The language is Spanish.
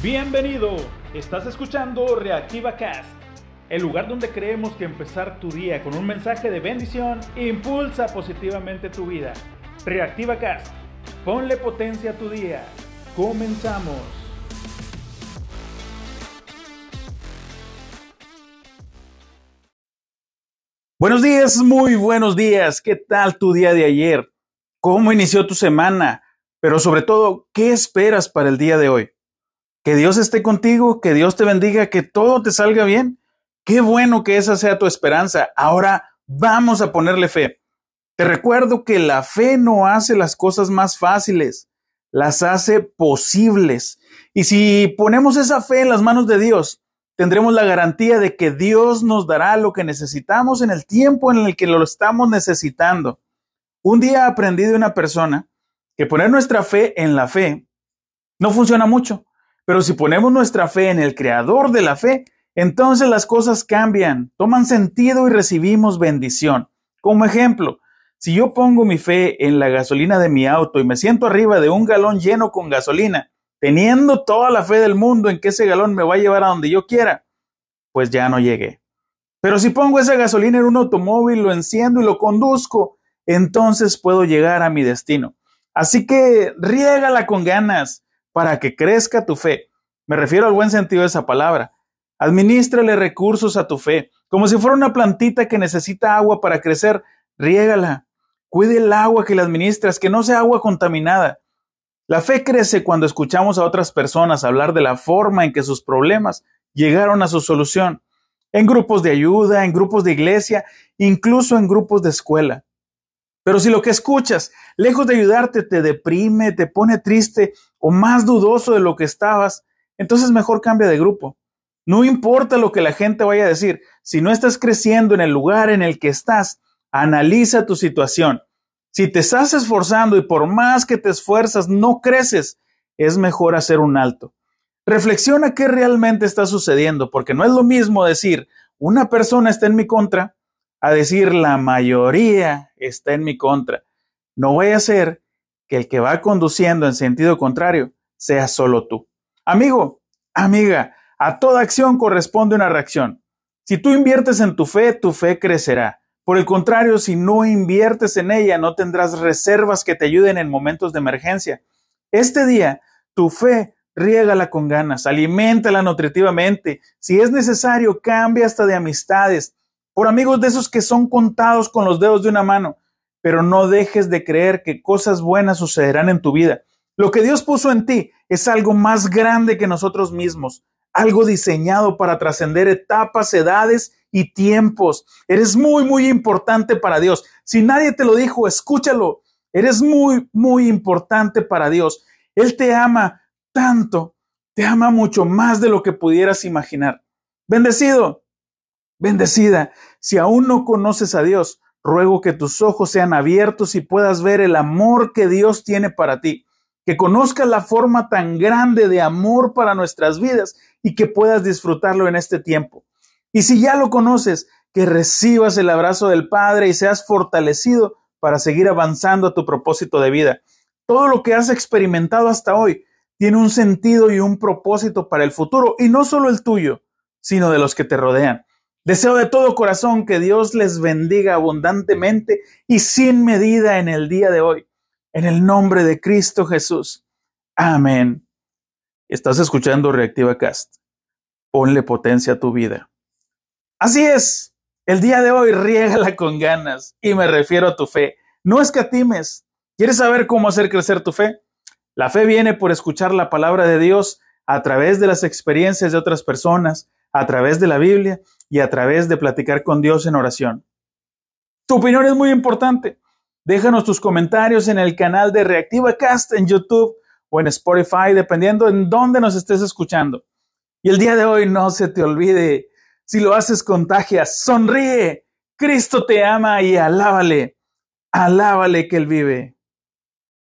Bienvenido, estás escuchando Reactiva Cast, el lugar donde creemos que empezar tu día con un mensaje de bendición impulsa positivamente tu vida. Reactiva Cast, ponle potencia a tu día. Comenzamos. Buenos días, muy buenos días. ¿Qué tal tu día de ayer? ¿Cómo inició tu semana? Pero sobre todo, ¿qué esperas para el día de hoy? Que Dios esté contigo, que Dios te bendiga, que todo te salga bien. Qué bueno que esa sea tu esperanza. Ahora vamos a ponerle fe. Te recuerdo que la fe no hace las cosas más fáciles, las hace posibles. Y si ponemos esa fe en las manos de Dios, tendremos la garantía de que Dios nos dará lo que necesitamos en el tiempo en el que lo estamos necesitando. Un día aprendí de una persona que poner nuestra fe en la fe no funciona mucho. Pero si ponemos nuestra fe en el creador de la fe, entonces las cosas cambian, toman sentido y recibimos bendición. Como ejemplo, si yo pongo mi fe en la gasolina de mi auto y me siento arriba de un galón lleno con gasolina, teniendo toda la fe del mundo en que ese galón me va a llevar a donde yo quiera, pues ya no llegué. Pero si pongo esa gasolina en un automóvil, lo enciendo y lo conduzco, entonces puedo llegar a mi destino. Así que riégala con ganas para que crezca tu fe. Me refiero al buen sentido de esa palabra. Administrale recursos a tu fe, como si fuera una plantita que necesita agua para crecer, riégala. Cuide el agua que le administras, que no sea agua contaminada. La fe crece cuando escuchamos a otras personas hablar de la forma en que sus problemas llegaron a su solución, en grupos de ayuda, en grupos de iglesia, incluso en grupos de escuela. Pero si lo que escuchas, lejos de ayudarte, te deprime, te pone triste o más dudoso de lo que estabas, entonces mejor cambia de grupo. No importa lo que la gente vaya a decir, si no estás creciendo en el lugar en el que estás, analiza tu situación. Si te estás esforzando y por más que te esfuerzas no creces, es mejor hacer un alto. Reflexiona qué realmente está sucediendo, porque no es lo mismo decir una persona está en mi contra a decir la mayoría está en mi contra. No voy a ser que el que va conduciendo en sentido contrario sea solo tú. Amigo, amiga, a toda acción corresponde una reacción. Si tú inviertes en tu fe, tu fe crecerá. Por el contrario, si no inviertes en ella, no tendrás reservas que te ayuden en momentos de emergencia. Este día, tu fe, riégala con ganas, aliméntala nutritivamente. Si es necesario, cambia hasta de amistades por amigos de esos que son contados con los dedos de una mano, pero no dejes de creer que cosas buenas sucederán en tu vida. Lo que Dios puso en ti es algo más grande que nosotros mismos, algo diseñado para trascender etapas, edades y tiempos. Eres muy, muy importante para Dios. Si nadie te lo dijo, escúchalo. Eres muy, muy importante para Dios. Él te ama tanto, te ama mucho más de lo que pudieras imaginar. Bendecido, Bendecida, si aún no conoces a Dios, ruego que tus ojos sean abiertos y puedas ver el amor que Dios tiene para ti, que conozcas la forma tan grande de amor para nuestras vidas y que puedas disfrutarlo en este tiempo. Y si ya lo conoces, que recibas el abrazo del Padre y seas fortalecido para seguir avanzando a tu propósito de vida. Todo lo que has experimentado hasta hoy tiene un sentido y un propósito para el futuro, y no solo el tuyo, sino de los que te rodean. Deseo de todo corazón que Dios les bendiga abundantemente y sin medida en el día de hoy. En el nombre de Cristo Jesús. Amén. Estás escuchando Reactiva Cast. Ponle potencia a tu vida. Así es. El día de hoy riégala con ganas y me refiero a tu fe. No escatimes. ¿Quieres saber cómo hacer crecer tu fe? La fe viene por escuchar la palabra de Dios a través de las experiencias de otras personas a través de la Biblia y a través de platicar con Dios en oración. Tu opinión es muy importante. Déjanos tus comentarios en el canal de Reactiva Cast en YouTube o en Spotify, dependiendo en dónde nos estés escuchando. Y el día de hoy no se te olvide, si lo haces contagia, sonríe. Cristo te ama y alábale, alábale que Él vive.